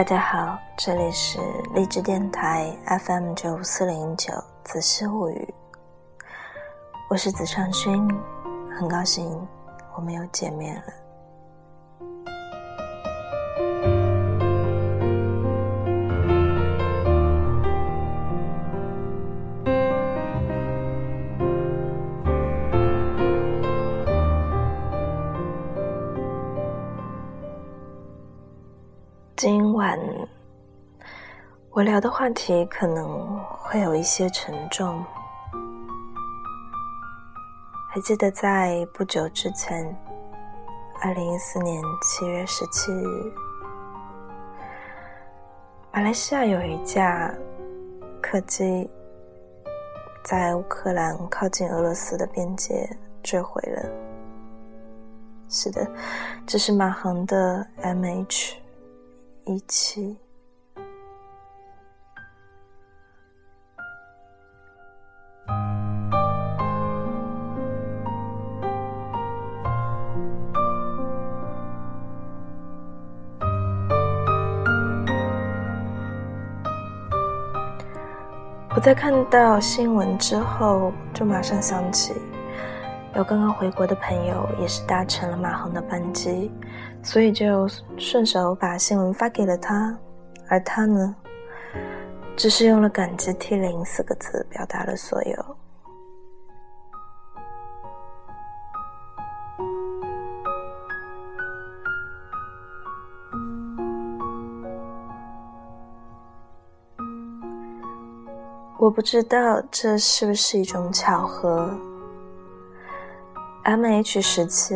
大家好，这里是励志电台 FM 九四零九子时物语，我是子尚勋，很高兴我们又见面了。我聊的话题可能会有一些沉重。还记得在不久之前，二零一四年七月十七日，马来西亚有一架客机在乌克兰靠近俄罗斯的边界坠毁了。是的，这是马航的 MH。一七。在看到新闻之后，就马上想起。有刚刚回国的朋友也是搭乘了马航的班机，所以就顺手把新闻发给了他，而他呢，只是用了“感激涕零”四个字表达了所有。我不知道这是不是一种巧合。M H 十七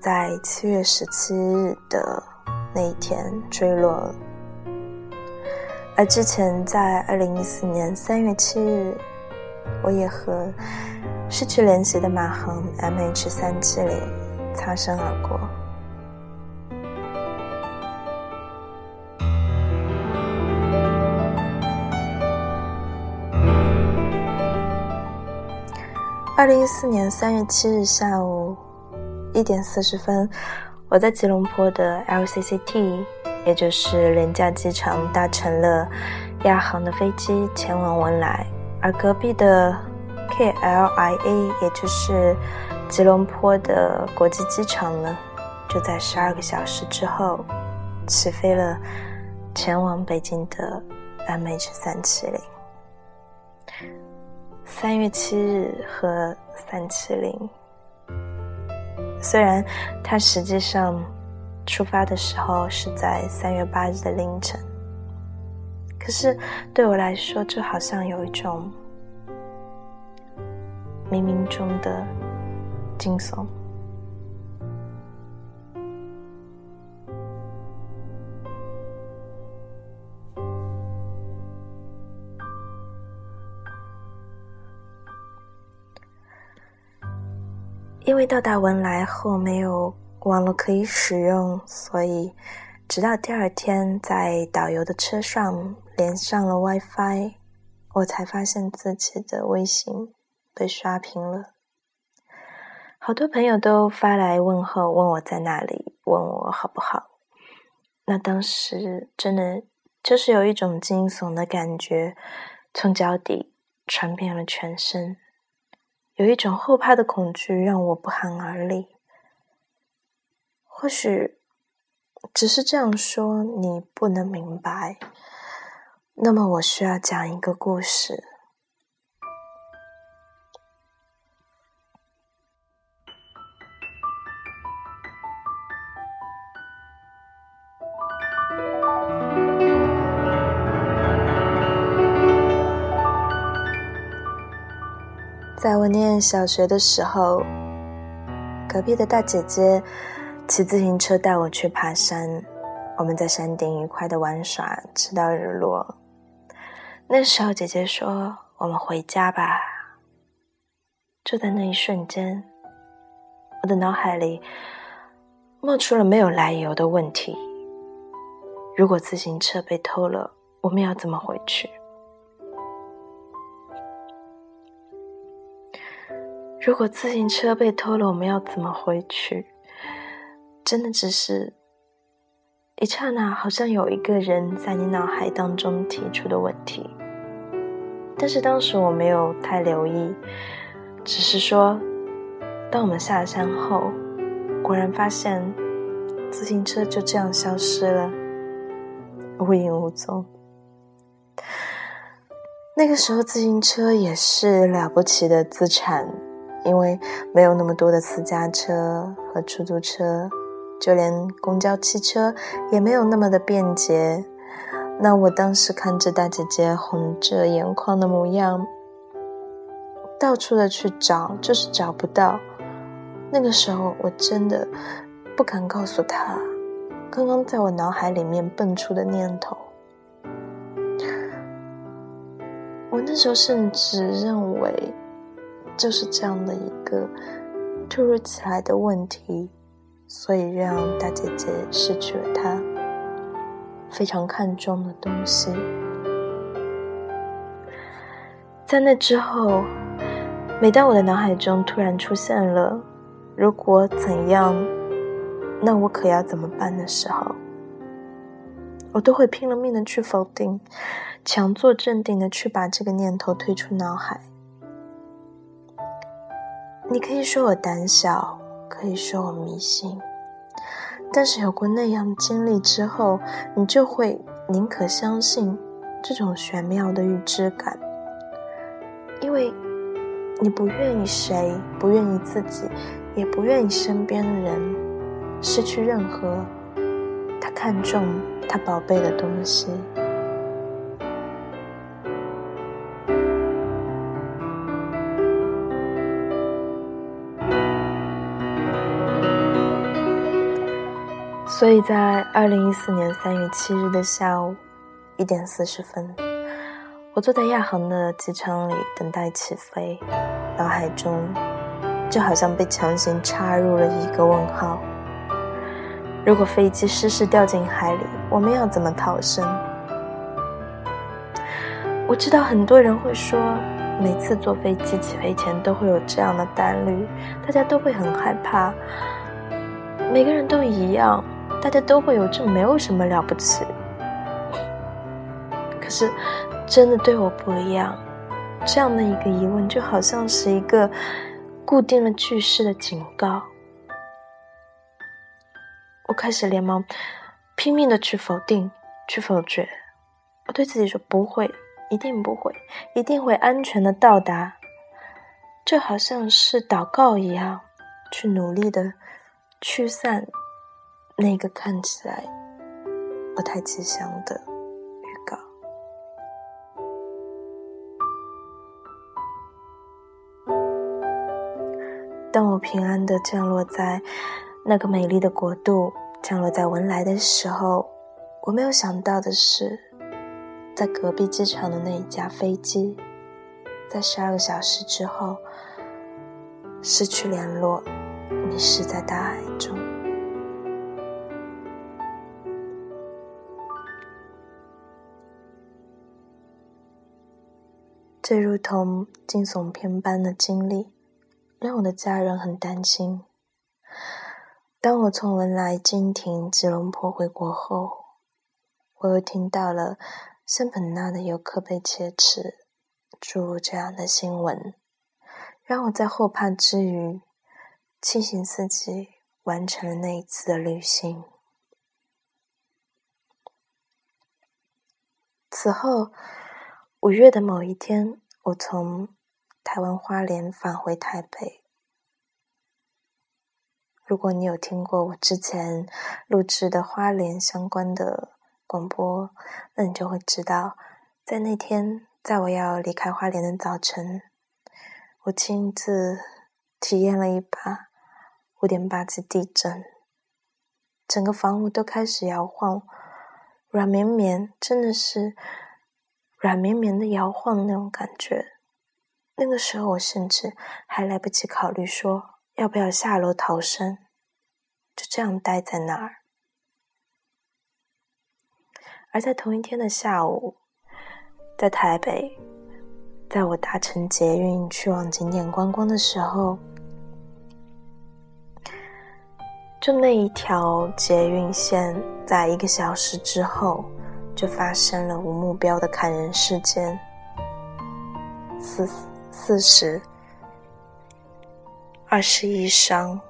在七月十七日的那一天坠落，而之前在二零一四年三月七日，我也和失去联系的马航 M H 三七零擦身而过。二零一四年三月七日下午一点四十分，我在吉隆坡的 LCCT，也就是廉价机场，搭乘了亚航的飞机前往文莱，而隔壁的 KLIA，也就是吉隆坡的国际机场呢，就在十二个小时之后起飞了前往北京的 MH 三七零。三月七日和三七零，虽然他实际上出发的时候是在三月八日的凌晨，可是对我来说，就好像有一种冥冥中的惊悚。因为到达文莱后没有网络可以使用，所以直到第二天在导游的车上连上了 WiFi，我才发现自己的微信被刷屏了。好多朋友都发来问候，问我在哪里，问我好不好。那当时真的就是有一种惊悚的感觉，从脚底传遍了全身。有一种后怕的恐惧让我不寒而栗。或许只是这样说你不能明白，那么我需要讲一个故事。在我念小学的时候，隔壁的大姐姐骑自行车带我去爬山。我们在山顶愉快的玩耍，直到日落。那时候，姐姐说：“我们回家吧。”就在那一瞬间，我的脑海里冒出了没有来由的问题：如果自行车被偷了，我们要怎么回去？如果自行车被偷了，我们要怎么回去？真的只是一刹那，好像有一个人在你脑海当中提出的问题，但是当时我没有太留意，只是说，当我们下山后，果然发现自行车就这样消失了，无影无踪。那个时候，自行车也是了不起的资产，因为没有那么多的私家车和出租车。就连公交汽车也没有那么的便捷。那我当时看着大姐姐红着眼眶的模样，到处的去找，就是找不到。那个时候我真的不敢告诉她，刚刚在我脑海里面蹦出的念头。我那时候甚至认为，就是这样的一个突如其来的问题。所以让大姐姐失去了她非常看重的东西。在那之后，每当我的脑海中突然出现了“如果怎样，那我可要怎么办”的时候，我都会拼了命的去否定，强作镇定的去把这个念头推出脑海。你可以说我胆小。可以说我迷信，但是有过那样经历之后，你就会宁可相信这种玄妙的预知感，因为你不愿意谁，不愿意自己，也不愿意身边的人失去任何他看重、他宝贝的东西。所以在二零一四年三月七日的下午一点四十分，我坐在亚航的机舱里等待起飞，脑海中就好像被强行插入了一个问号：如果飞机失事掉进海里，我们要怎么逃生？我知道很多人会说，每次坐飞机起飞前都会有这样的担虑，大家都会很害怕，每个人都一样。大家都会有，这没有什么了不起。可是，真的对我不一样。这样的一个疑问，就好像是一个固定了句式的警告。我开始连忙拼命的去否定、去否决。我对自己说：“不会，一定不会，一定会安全的到达。”就好像是祷告一样，去努力的驱散。那个看起来不太吉祥的预告。当我平安的降落在那个美丽的国度，降落在文莱的时候，我没有想到的是，在隔壁机场的那一架飞机，在十二个小时之后失去联络，迷失在大海中。这如同惊悚片般的经历，让我的家人很担心。当我从文莱经停吉隆坡回国后，我又听到了圣本纳的游客被劫持，诸如这样的新闻，让我在后怕之余，庆幸自己完成了那一次的旅行。此后。五月的某一天，我从台湾花莲返回台北。如果你有听过我之前录制的花莲相关的广播，那你就会知道，在那天，在我要离开花莲的早晨，我亲自体验了一把五点八级地震，整个房屋都开始摇晃，软绵绵，真的是。软绵绵的摇晃那种感觉，那个时候我甚至还来不及考虑说要不要下楼逃生，就这样待在那儿。而在同一天的下午，在台北，在我搭乘捷运去往景点观光的时候，就那一条捷运线，在一个小时之后，就发生了无目标的砍人事件，四四十，二十一伤。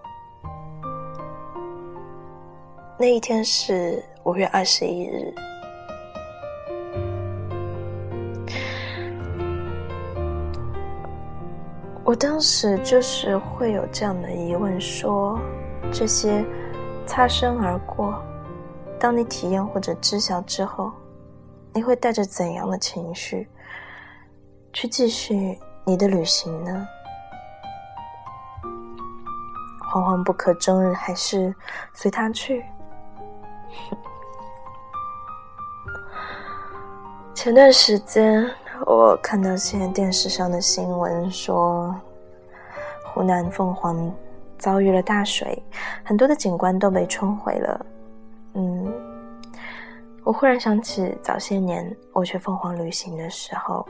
那一天是五月二十一日。我当时就是会有这样的疑问：说这些擦身而过，当你体验或者知晓之后，你会带着怎样的情绪去继续你的旅行呢？惶惶不可终日，还是随他去？前段时间。我看到现在电视上的新闻说，湖南凤凰遭遇了大水，很多的景观都被冲毁了。嗯，我忽然想起早些年我去凤凰旅行的时候，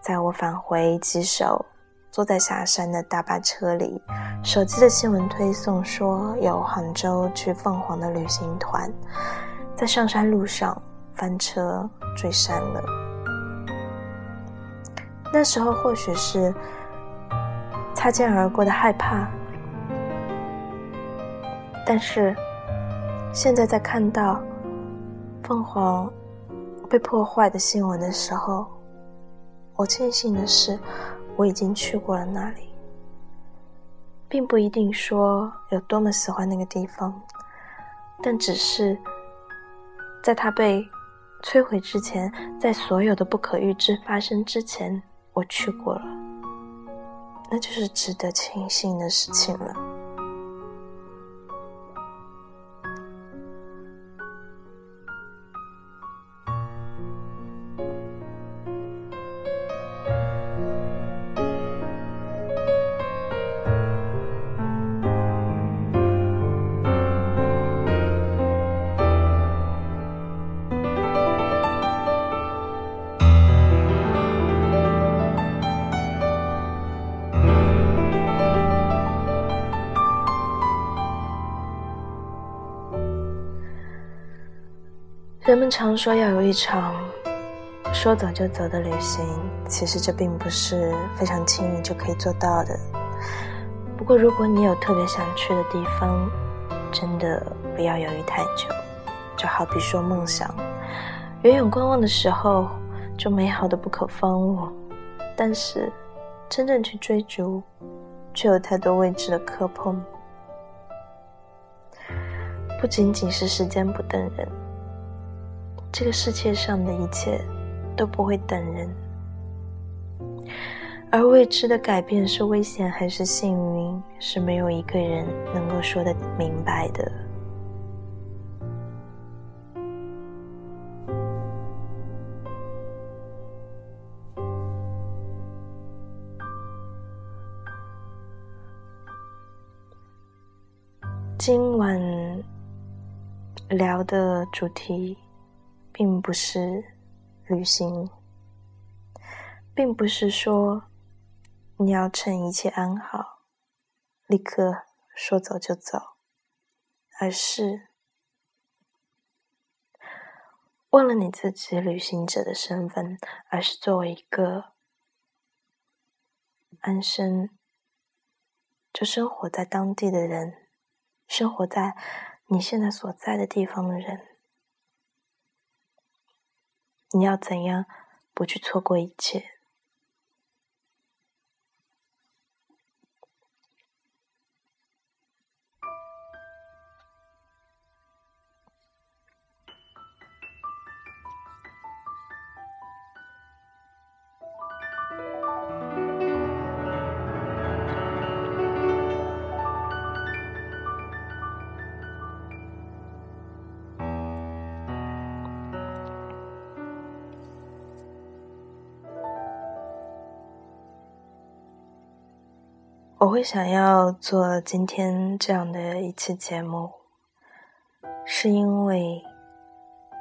在我返回吉首，坐在下山的大巴车里，手机的新闻推送说有杭州去凤凰的旅行团，在上山路上翻车坠山了。那时候或许是擦肩而过的害怕，但是现在在看到凤凰被破坏的新闻的时候，我庆幸的是我已经去过了那里，并不一定说有多么喜欢那个地方，但只是在它被摧毁之前，在所有的不可预知发生之前。我去过了，那就是值得庆幸的事情了。常说要有一场说走就走的旅行，其实这并不是非常轻易就可以做到的。不过，如果你有特别想去的地方，真的不要犹豫太久。就好比说梦想，远远观望的时候就美好的不可方物，但是真正去追逐，却有太多未知的磕碰。不仅仅是时间不等人。这个世界上的一切都不会等人，而未知的改变是危险还是幸运，是没有一个人能够说得明白的。今晚聊的主题。并不是旅行，并不是说你要趁一切安好，立刻说走就走，而是忘了你自己旅行者的身份，而是作为一个安身就生活在当地的人，生活在你现在所在的地方的人。你要怎样不去错过一切？我会想要做今天这样的一期节目，是因为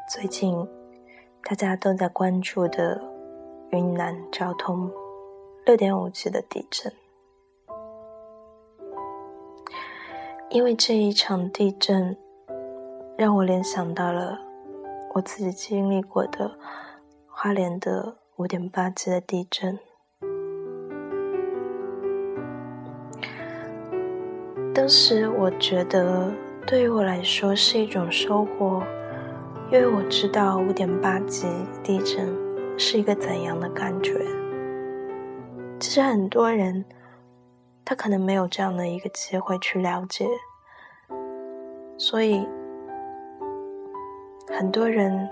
最近大家都在关注的云南昭通六点五级的地震。因为这一场地震，让我联想到了我自己经历过的花莲的五点八级的地震。当时我觉得，对于我来说是一种收获，因为我知道五点八级地震是一个怎样的感觉。其实很多人。他可能没有这样的一个机会去了解，所以很多人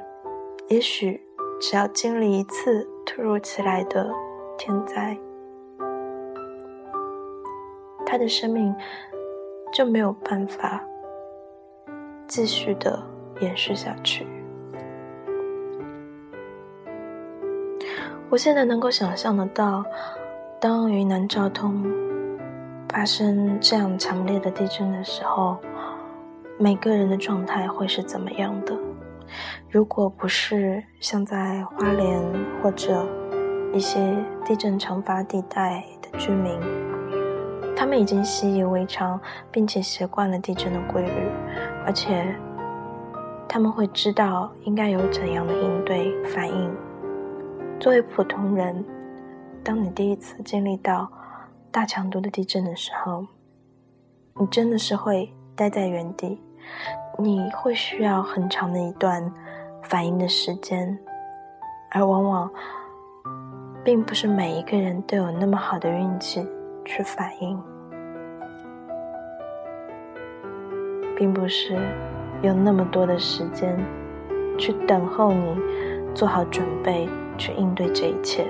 也许只要经历一次突如其来的天灾，他的生命就没有办法继续的延续下去。我现在能够想象得到，当云南昭通。发生这样强烈的地震的时候，每个人的状态会是怎么样的？如果不是像在花莲或者一些地震常发地带的居民，他们已经习以为常，并且习惯了地震的规律，而且他们会知道应该有怎样的应对反应。作为普通人，当你第一次经历到，大强度的地震的时候，你真的是会待在原地，你会需要很长的一段反应的时间，而往往并不是每一个人都有那么好的运气去反应，并不是有那么多的时间去等候你做好准备去应对这一切。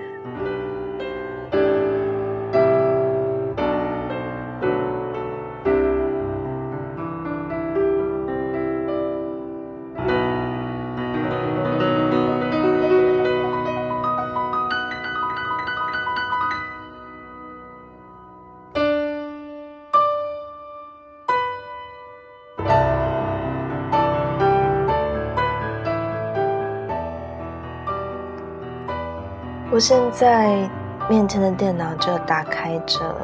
我现在面前的电脑就打开着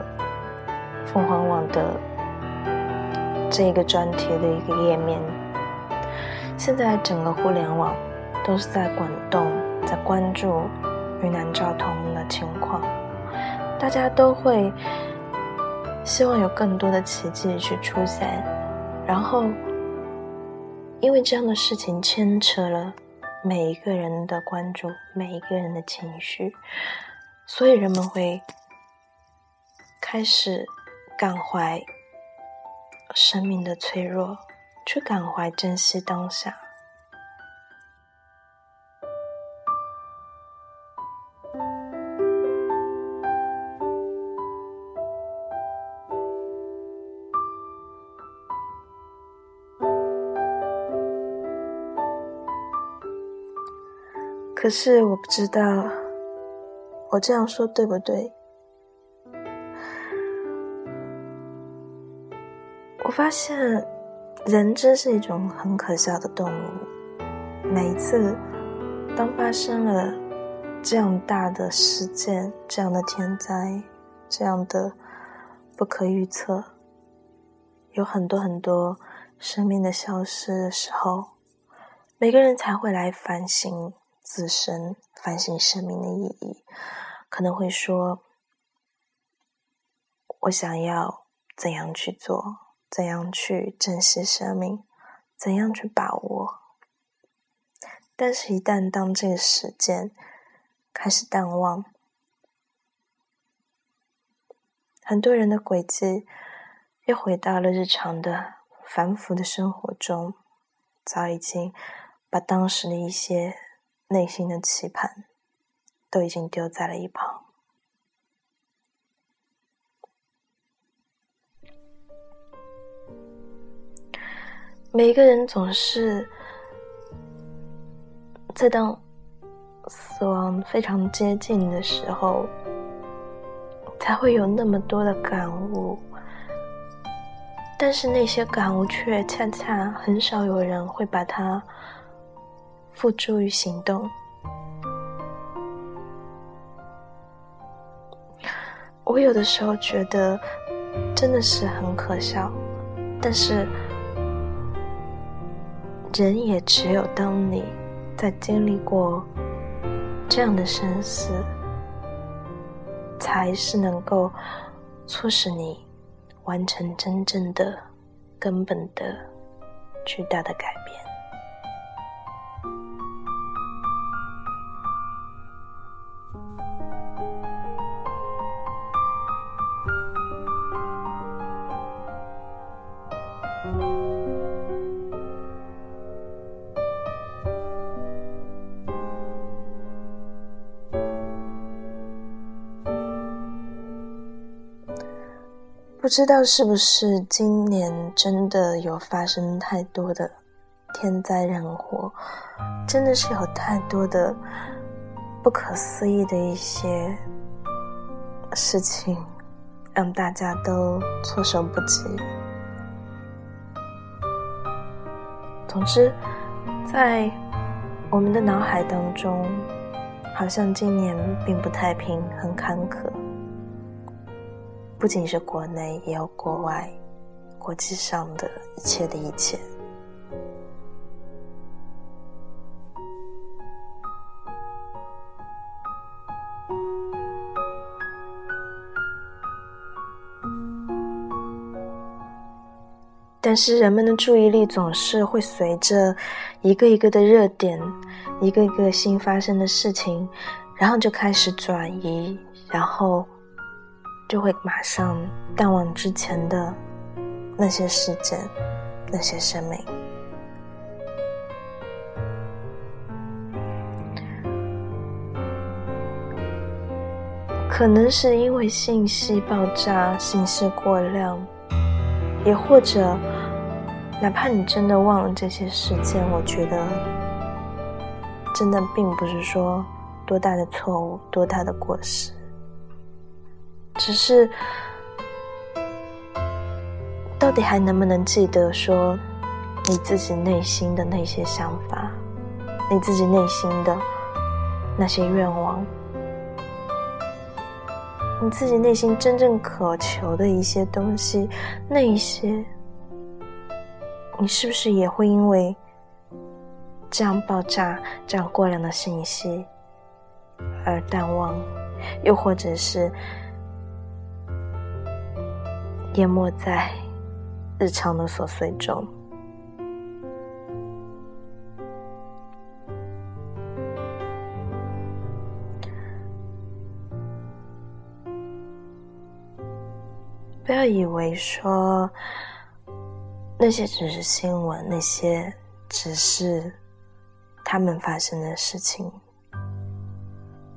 凤凰网的这个专题的一个页面。现在整个互联网都是在滚动，在关注云南昭通的情况，大家都会希望有更多的奇迹去出现，然后因为这样的事情牵扯了。每一个人的关注，每一个人的情绪，所以人们会开始感怀生命的脆弱，去感怀珍惜当下。可是我不知道，我这样说对不对？我发现，人真是一种很可笑的动物。每一次，当发生了这样大的事件、这样的天灾、这样的不可预测，有很多很多生命的消失的时候，每个人才会来反省。自身反省生命的意义，可能会说：“我想要怎样去做，怎样去珍惜生命，怎样去把握。”但是，一旦当这个时间开始淡忘，很多人的轨迹又回到了日常的繁复的生活中，早已经把当时的一些。内心的期盼都已经丢在了一旁。每个人总是在当死亡非常接近的时候，才会有那么多的感悟，但是那些感悟却恰恰很少有人会把它。付诸于行动。我有的时候觉得，真的是很可笑。但是，人也只有当你在经历过这样的生死，才是能够促使你完成真正的、根本的、巨大的改变。不知道是不是今年真的有发生太多的天灾人祸，真的是有太多的不可思议的一些事情，让大家都措手不及。总之，在我们的脑海当中，好像今年并不太平，很坎坷。不仅是国内，也有国外，国际上的一切的一切。但是人们的注意力总是会随着一个一个的热点，一个一个新发生的事情，然后就开始转移，然后。就会马上淡忘之前的那些事件、那些生命。可能是因为信息爆炸、信息过量，也或者，哪怕你真的忘了这些事件，我觉得，真的并不是说多大的错误、多大的过失。只是，到底还能不能记得说你自己内心的那些想法，你自己内心的那些愿望，你自己内心真正渴求的一些东西，那一些，你是不是也会因为这样爆炸、这样过量的信息而淡忘，又或者是？淹没在日常的琐碎中。不要以为说那些只是新闻，那些只是他们发生的事情。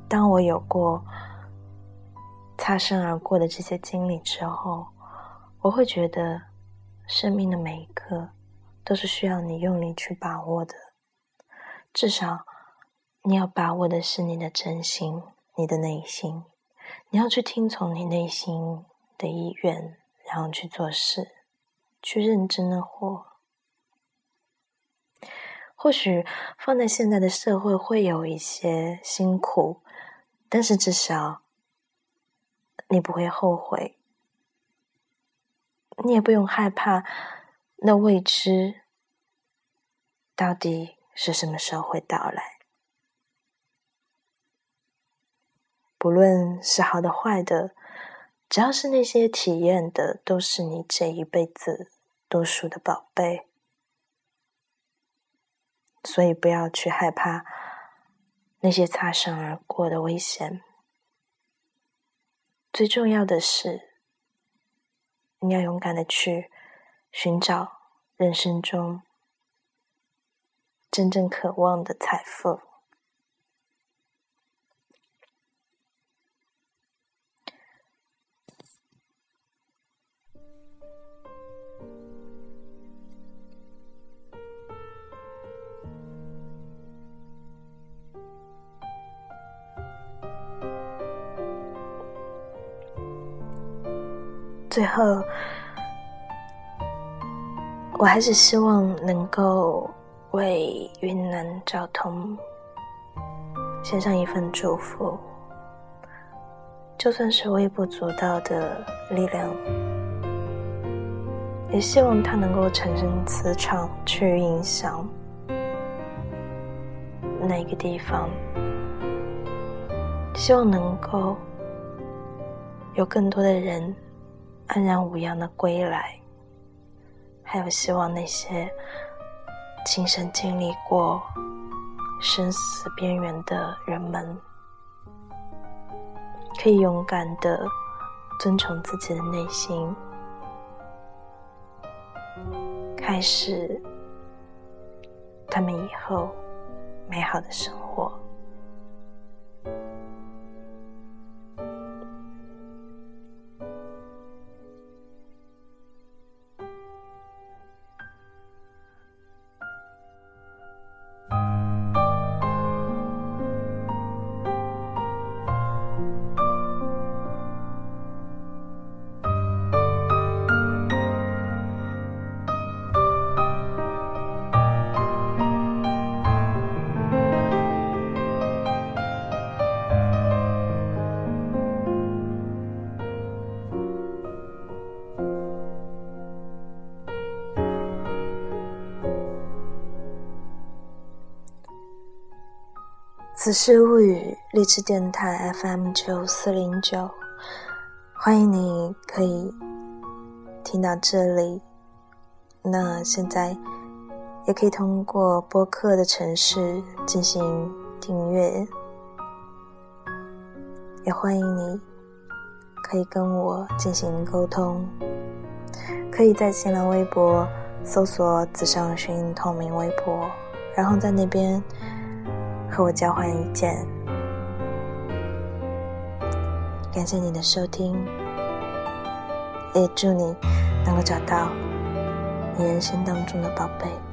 当我有过擦身而过的这些经历之后。我会觉得，生命的每一刻都是需要你用力去把握的。至少，你要把握的是你的真心，你的内心。你要去听从你内心的意愿，然后去做事，去认真的活。或许放在现在的社会会有一些辛苦，但是至少你不会后悔。你也不用害怕，那未知到底是什么时候会到来？不论是好的坏的，只要是那些体验的，都是你这一辈子多数的宝贝。所以不要去害怕那些擦身而过的危险。最重要的是。你要勇敢的去寻找人生中真正渴望的财富。最后，我还是希望能够为云南交通献上一份祝福，就算是微不足道的力量，也希望它能够产生磁场，去影响那个地方。希望能够有更多的人安然无恙的归来，还有希望那些亲身经历过生死边缘的人们，可以勇敢的遵从自己的内心。开始，他们以后美好的生活。此事物语，励志电台 FM 九四零九，欢迎你可以听到这里。那现在也可以通过播客的城市进行订阅，也欢迎你可以跟我进行沟通，可以在新浪微博搜索“紫上寻透明微博”，然后在那边。和我交换意见，感谢你的收听，也祝你能够找到你人生当中的宝贝。